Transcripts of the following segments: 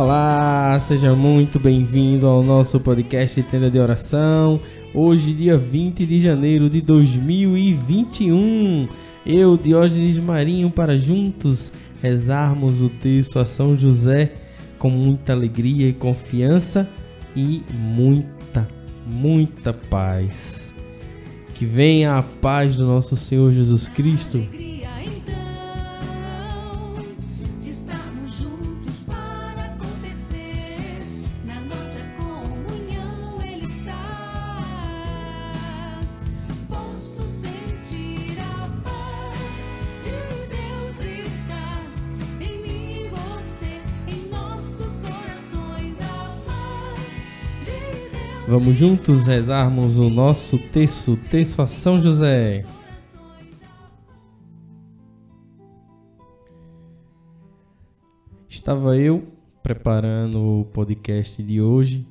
Olá, seja muito bem-vindo ao nosso podcast Tenda de Oração. Hoje, dia 20 de janeiro de 2021. Eu, Diógenes Marinho, para juntos rezarmos o texto a São José com muita alegria e confiança e muita, muita paz. Que venha a paz do nosso Senhor Jesus Cristo Vamos juntos rezarmos o nosso texto, texto a São José. Estava eu preparando o podcast de hoje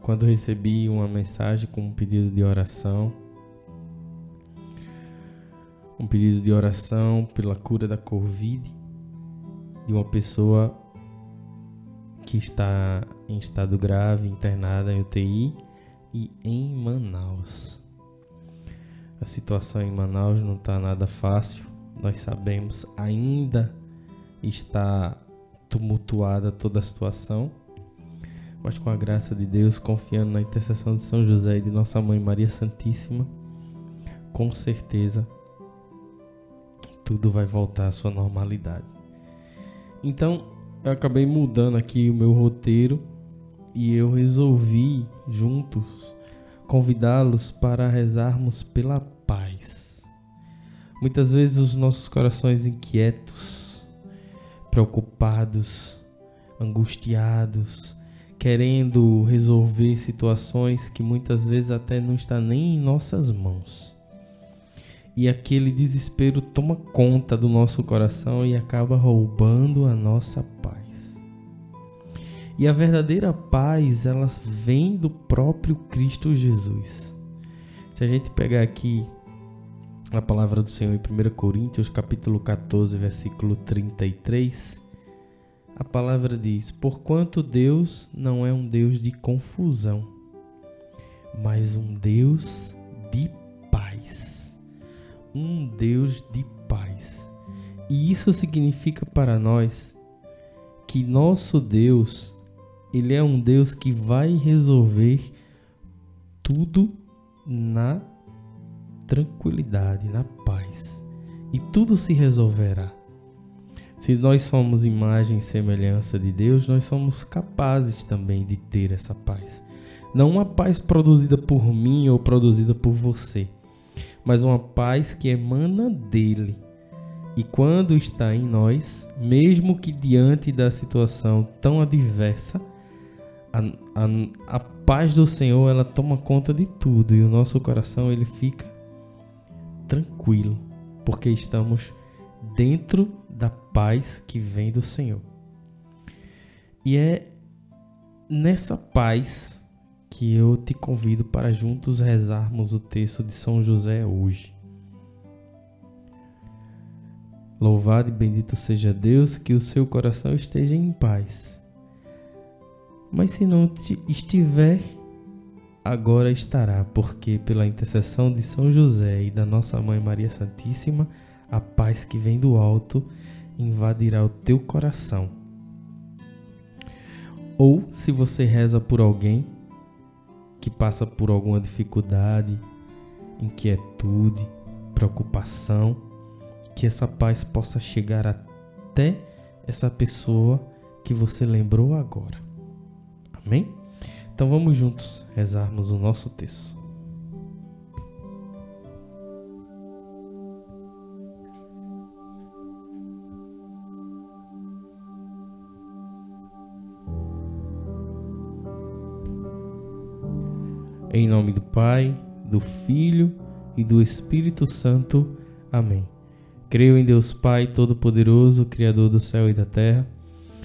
quando recebi uma mensagem com um pedido de oração. Um pedido de oração pela cura da Covid de uma pessoa que está em estado grave, internada em UTI e em Manaus. A situação em Manaus não está nada fácil, nós sabemos, ainda está tumultuada toda a situação, mas com a graça de Deus, confiando na intercessão de São José e de Nossa Mãe Maria Santíssima, com certeza tudo vai voltar à sua normalidade. Então, eu acabei mudando aqui o meu roteiro e eu resolvi juntos convidá-los para rezarmos pela paz. Muitas vezes os nossos corações inquietos, preocupados, angustiados, querendo resolver situações que muitas vezes até não está nem em nossas mãos. E aquele desespero toma conta do nosso coração e acaba roubando a nossa paz. E a verdadeira paz, ela vem do próprio Cristo Jesus. Se a gente pegar aqui a palavra do Senhor em 1 Coríntios, capítulo 14, versículo 33, a palavra diz: Porquanto Deus não é um Deus de confusão, mas um Deus de paz. Um Deus de paz. E isso significa para nós que nosso Deus ele é um Deus que vai resolver tudo na tranquilidade, na paz. E tudo se resolverá. Se nós somos imagem e semelhança de Deus, nós somos capazes também de ter essa paz. Não uma paz produzida por mim ou produzida por você, mas uma paz que emana dele. E quando está em nós, mesmo que diante da situação tão adversa, a, a, a paz do Senhor ela toma conta de tudo e o nosso coração ele fica tranquilo porque estamos dentro da paz que vem do Senhor. E é nessa paz que eu te convido para juntos rezarmos o texto de São José hoje. Louvado e bendito seja Deus, que o seu coração esteja em paz mas se não estiver, agora estará, porque pela intercessão de São José e da nossa Mãe Maria Santíssima, a paz que vem do alto invadirá o teu coração. Ou se você reza por alguém que passa por alguma dificuldade, inquietude, preocupação, que essa paz possa chegar até essa pessoa que você lembrou agora. Amém? Então vamos juntos rezarmos o nosso texto. Em nome do Pai, do Filho e do Espírito Santo. Amém. Creio em Deus Pai Todo-Poderoso, Criador do céu e da terra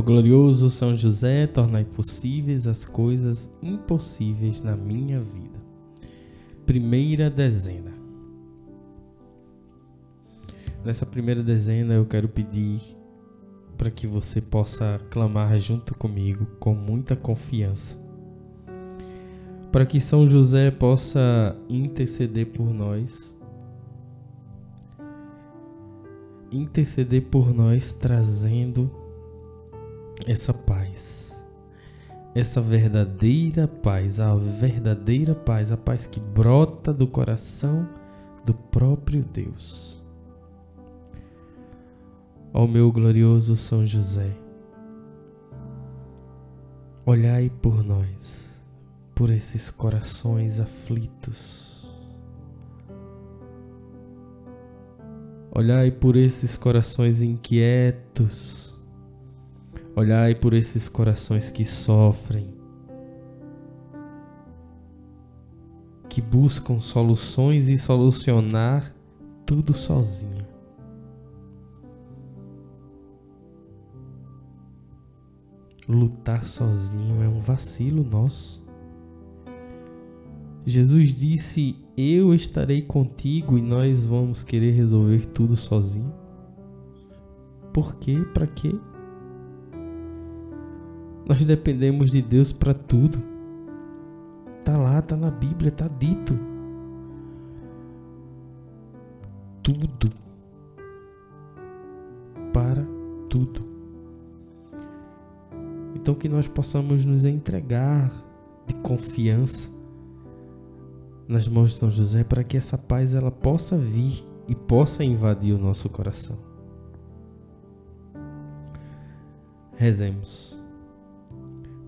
Ó glorioso São José, tornai possíveis as coisas impossíveis na minha vida primeira dezena. Nessa primeira dezena eu quero pedir para que você possa clamar junto comigo com muita confiança. Para que São José possa interceder por nós. Interceder por nós trazendo essa paz essa verdadeira paz, a verdadeira paz, a paz que brota do coração do próprio Deus. Ó meu glorioso São José, olhai por nós, por esses corações aflitos. Olhai por esses corações inquietos Olhai por esses corações que sofrem, que buscam soluções e solucionar tudo sozinho. Lutar sozinho é um vacilo nosso. Jesus disse: Eu estarei contigo e nós vamos querer resolver tudo sozinho. Por quê? Para quê? Nós dependemos de Deus para tudo. Tá lá, tá na Bíblia, tá dito. Tudo. Para tudo. Então que nós possamos nos entregar de confiança nas mãos de São José para que essa paz ela possa vir e possa invadir o nosso coração. Rezemos.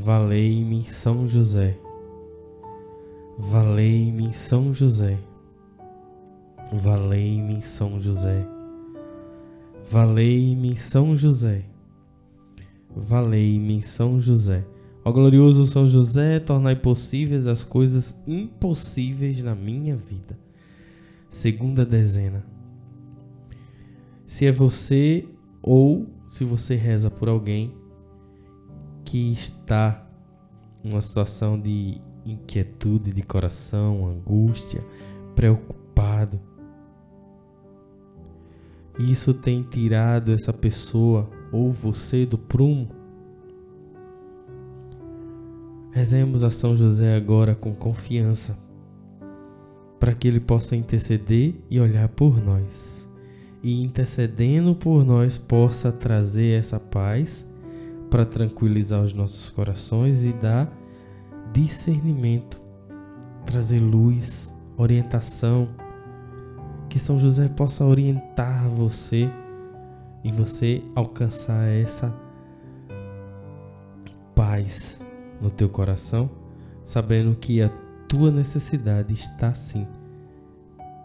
Valei-me São José. Valei-me São José. Valei-me São José. Valei-me São José. Valei-me São José. Ó glorioso São José, tornai possíveis as coisas impossíveis na minha vida. Segunda dezena. Se é você ou se você reza por alguém, que está numa situação de inquietude de coração, angústia, preocupado. Isso tem tirado essa pessoa ou você do prumo. Rezemos a São José agora com confiança, para que ele possa interceder e olhar por nós, e intercedendo por nós possa trazer essa paz para tranquilizar os nossos corações e dar discernimento, trazer luz, orientação. Que São José possa orientar você e você alcançar essa paz no teu coração, sabendo que a tua necessidade está sim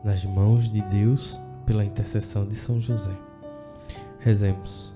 nas mãos de Deus pela intercessão de São José. Rezemos.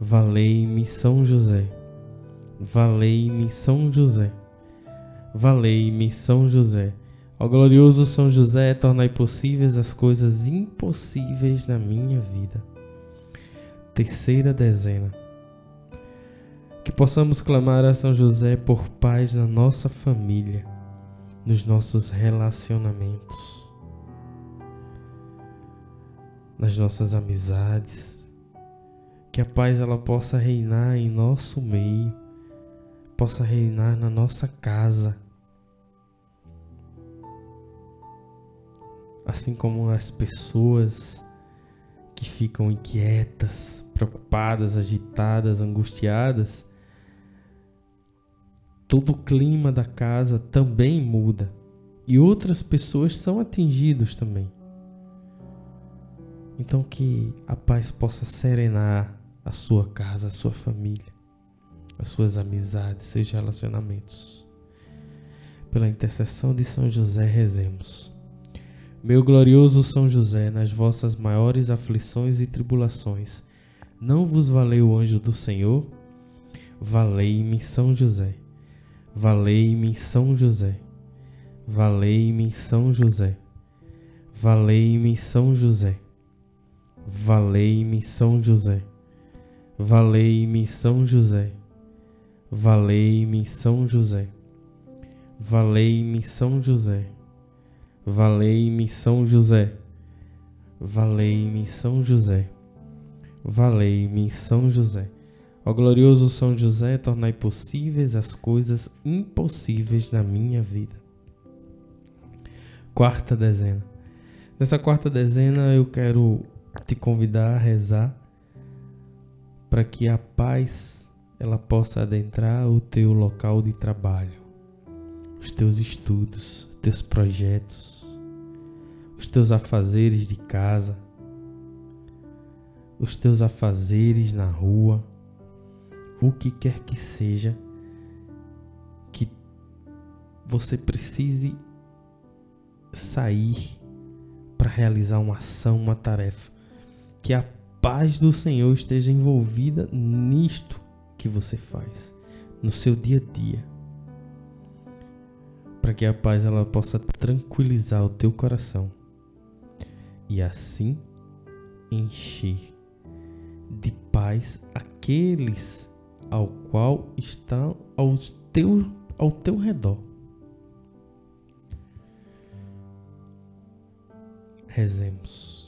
Valei-me São José. Valei-me São José. Valei-me São José. Ó glorioso São José, tornai possíveis as coisas impossíveis na minha vida. Terceira dezena. Que possamos clamar a São José por paz na nossa família, nos nossos relacionamentos nas nossas amizades, que a paz ela possa reinar em nosso meio, possa reinar na nossa casa. Assim como as pessoas que ficam inquietas, preocupadas, agitadas, angustiadas, todo o clima da casa também muda e outras pessoas são atingidas também. Então que a paz possa serenar a sua casa, a sua família, as suas amizades, seus relacionamentos. Pela intercessão de São José, rezemos. Meu glorioso São José, nas vossas maiores aflições e tribulações, não vos valeu o anjo do Senhor? Valei-me São José. Valei-me São José. Valei-me São José. Valei-me São José. Valei-me São José. Valei-me São José. Valei-me São José. Valei-me São José. Valei-me São José. Valei-me São José. Valei-me São José. Ó glorioso São José, tornai possíveis as coisas impossíveis na minha vida. Quarta dezena. Nessa quarta dezena eu quero te convidar a rezar para que a paz ela possa adentrar o teu local de trabalho, os teus estudos, os teus projetos, os teus afazeres de casa, os teus afazeres na rua, o que quer que seja que você precise sair para realizar uma ação, uma tarefa que a paz do Senhor esteja envolvida nisto que você faz, no seu dia a dia. Para que a paz ela possa tranquilizar o teu coração e assim encher de paz aqueles ao qual estão ao teu, ao teu redor. Rezemos.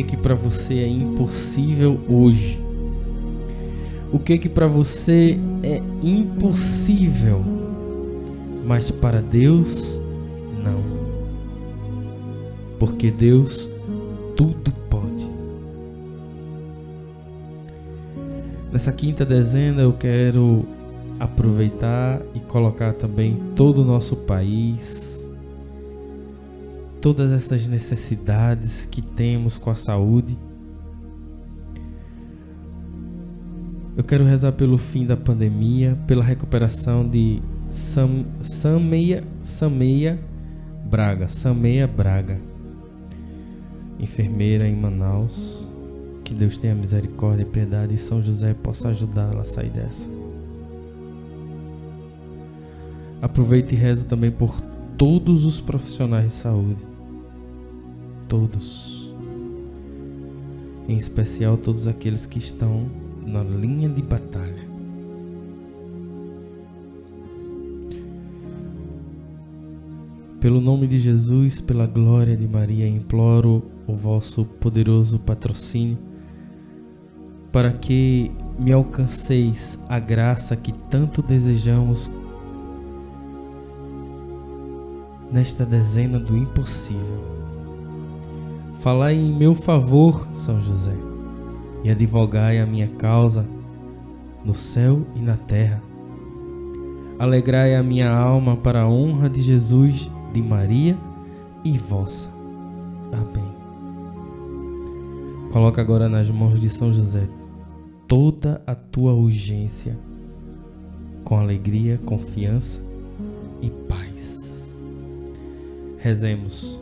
Que que para você é impossível hoje? O que que para você é impossível? mas para Deus, não. Porque Deus tudo pode. Nessa quinta dezena eu quero aproveitar e colocar também todo o nosso país, todas essas necessidades que temos com a saúde. Eu quero rezar pelo fim da pandemia, pela recuperação de Sam, Sameia, Sameia Braga, Sameia Braga, enfermeira em Manaus. Que Deus tenha misericórdia e piedade e São José possa ajudá-la a sair dessa. Aproveite e rezo também por todos os profissionais de saúde. Todos. Em especial todos aqueles que estão na linha de batalha. Pelo nome de Jesus, pela glória de Maria, imploro o vosso poderoso patrocínio para que me alcanceis a graça que tanto desejamos nesta dezena do impossível. Falai em meu favor, São José, e advogai a minha causa no céu e na terra. Alegrai a minha alma para a honra de Jesus de Maria e vossa. Amém. Coloca agora nas mãos de São José toda a tua urgência, com alegria, confiança e paz. Rezemos,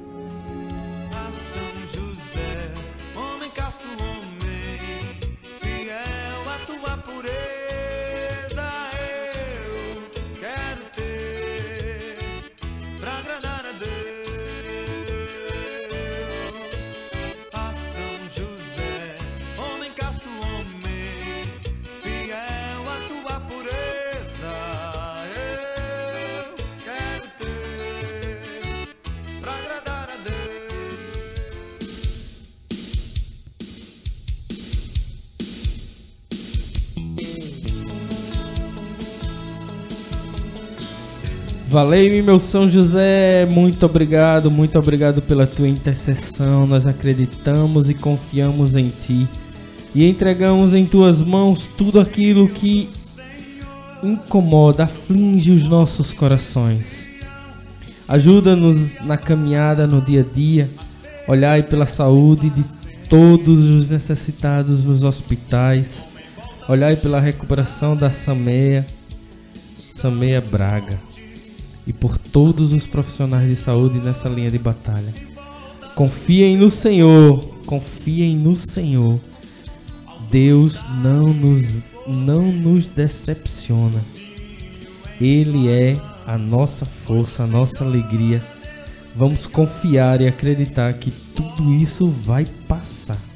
Valei-me, meu São José, muito obrigado, muito obrigado pela tua intercessão. Nós acreditamos e confiamos em ti. E entregamos em tuas mãos tudo aquilo que incomoda, aflige os nossos corações. Ajuda-nos na caminhada no dia a dia, olhai pela saúde de todos os necessitados nos hospitais, olhai pela recuperação da Sameia, Sameia Braga e por todos os profissionais de saúde nessa linha de batalha. Confiem no Senhor, confiem no Senhor. Deus não nos, não nos decepciona. Ele é a nossa força, a nossa alegria. Vamos confiar e acreditar que tudo isso vai passar.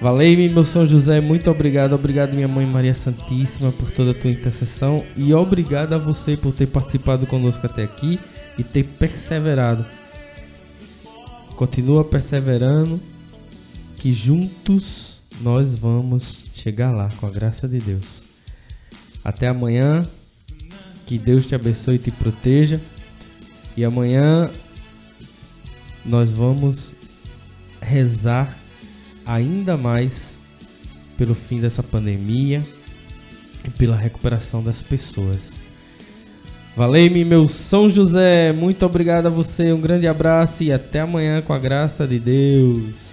Valei-me, meu São José, muito obrigado. Obrigado, minha mãe Maria Santíssima, por toda a tua intercessão. E obrigado a você por ter participado conosco até aqui e ter perseverado. Continua perseverando, que juntos nós vamos chegar lá, com a graça de Deus. Até amanhã. Que Deus te abençoe e te proteja. E amanhã nós vamos rezar ainda mais pelo fim dessa pandemia e pela recuperação das pessoas. Valei-me, meu São José. Muito obrigado a você. Um grande abraço e até amanhã com a graça de Deus.